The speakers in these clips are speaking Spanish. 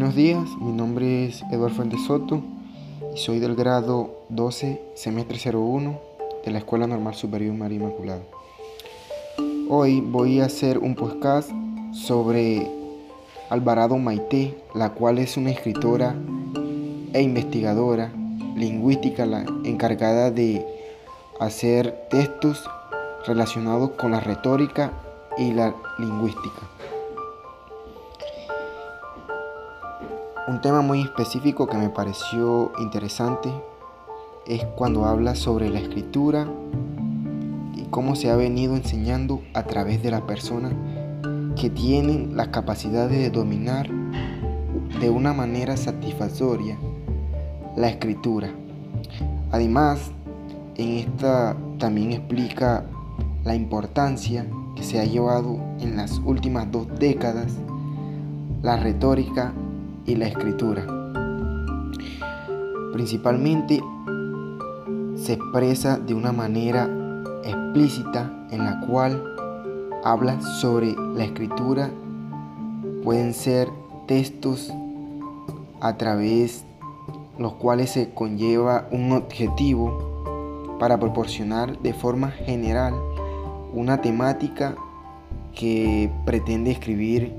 Buenos días, mi nombre es Eduardo Fuentes Soto y soy del grado 12, semestre 01 de la Escuela Normal Superior María Inmaculada. Hoy voy a hacer un podcast sobre Alvarado Maite, la cual es una escritora e investigadora lingüística encargada de hacer textos relacionados con la retórica y la lingüística. Un tema muy específico que me pareció interesante es cuando habla sobre la escritura y cómo se ha venido enseñando a través de las personas que tienen las capacidades de dominar de una manera satisfactoria la escritura. Además, en esta también explica la importancia que se ha llevado en las últimas dos décadas la retórica y la escritura. Principalmente se expresa de una manera explícita en la cual habla sobre la escritura. Pueden ser textos a través los cuales se conlleva un objetivo para proporcionar de forma general una temática que pretende escribir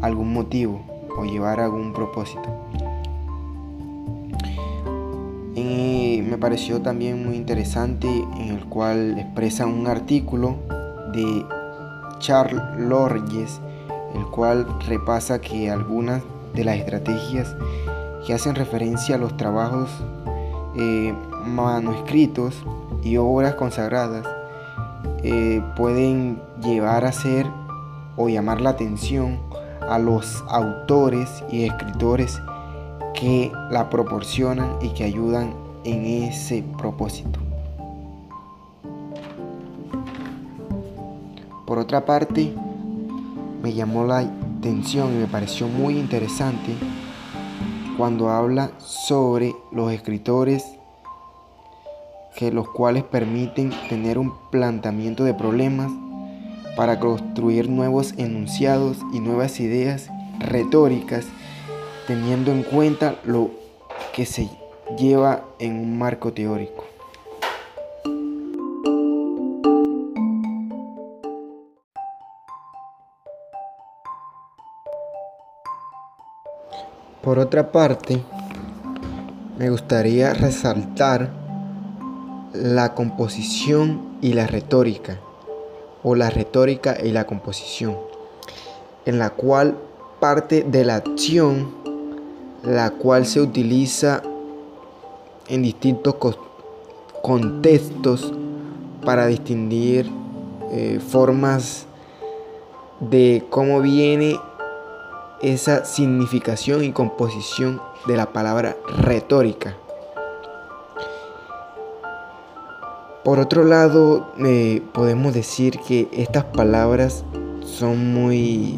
algún motivo o llevar algún propósito. me pareció también muy interesante en el cual expresa un artículo de Charles Lorges, el cual repasa que algunas de las estrategias que hacen referencia a los trabajos eh, manuscritos y obras consagradas eh, pueden llevar a ser o llamar la atención a los autores y escritores que la proporcionan y que ayudan en ese propósito. Por otra parte, me llamó la atención y me pareció muy interesante cuando habla sobre los escritores que los cuales permiten tener un planteamiento de problemas para construir nuevos enunciados y nuevas ideas retóricas teniendo en cuenta lo que se lleva en un marco teórico. Por otra parte, me gustaría resaltar la composición y la retórica o la retórica y la composición, en la cual parte de la acción, la cual se utiliza en distintos contextos para distinguir eh, formas de cómo viene esa significación y composición de la palabra retórica. Por otro lado, eh, podemos decir que estas palabras son muy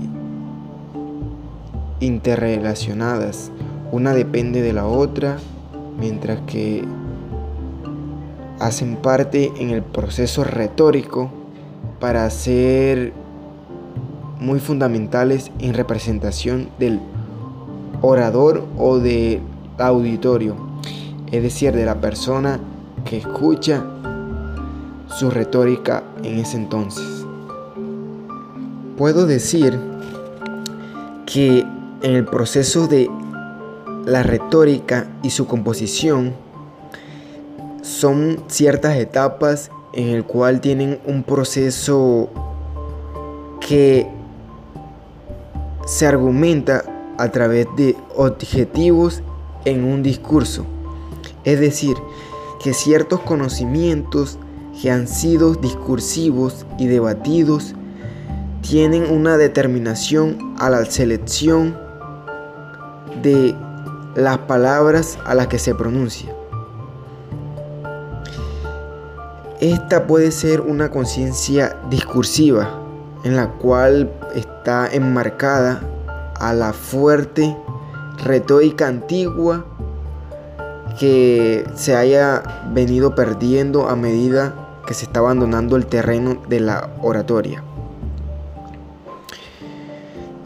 interrelacionadas. Una depende de la otra, mientras que hacen parte en el proceso retórico para ser muy fundamentales en representación del orador o del auditorio, es decir, de la persona que escucha su retórica en ese entonces. Puedo decir que en el proceso de la retórica y su composición son ciertas etapas en el cual tienen un proceso que se argumenta a través de objetivos en un discurso. Es decir, que ciertos conocimientos que han sido discursivos y debatidos tienen una determinación a la selección de las palabras a las que se pronuncia. Esta puede ser una conciencia discursiva en la cual está enmarcada a la fuerte retórica antigua que se haya venido perdiendo a medida que se está abandonando el terreno de la oratoria.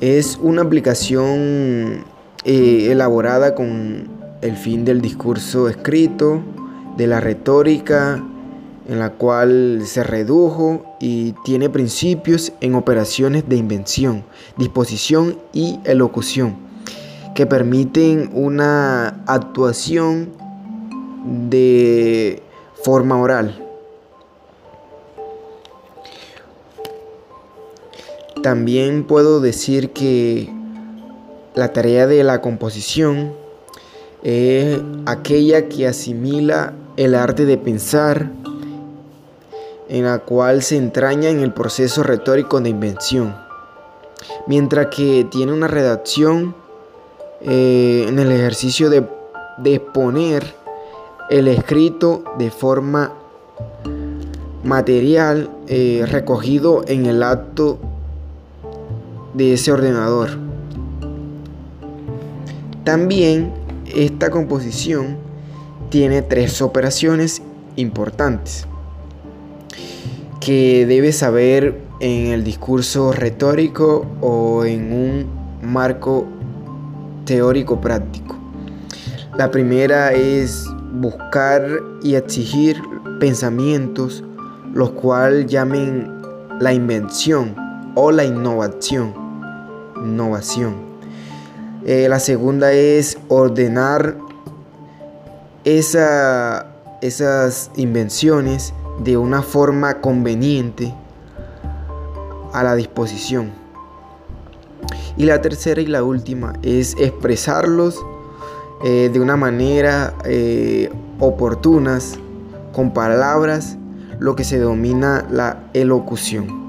Es una aplicación eh, elaborada con el fin del discurso escrito, de la retórica, en la cual se redujo y tiene principios en operaciones de invención, disposición y elocución, que permiten una actuación de forma oral. También puedo decir que la tarea de la composición es aquella que asimila el arte de pensar, en la cual se entraña en el proceso retórico de invención, mientras que tiene una redacción eh, en el ejercicio de, exponer el escrito de forma material eh, recogido en el acto de ese ordenador. También esta composición tiene tres operaciones importantes que debes saber en el discurso retórico o en un marco teórico práctico. La primera es buscar y exigir pensamientos los cuales llamen la invención o la innovación. Innovación. Eh, la segunda es ordenar esa, esas invenciones de una forma conveniente a la disposición. Y la tercera y la última es expresarlos eh, de una manera eh, oportunas, con palabras, lo que se denomina la elocución.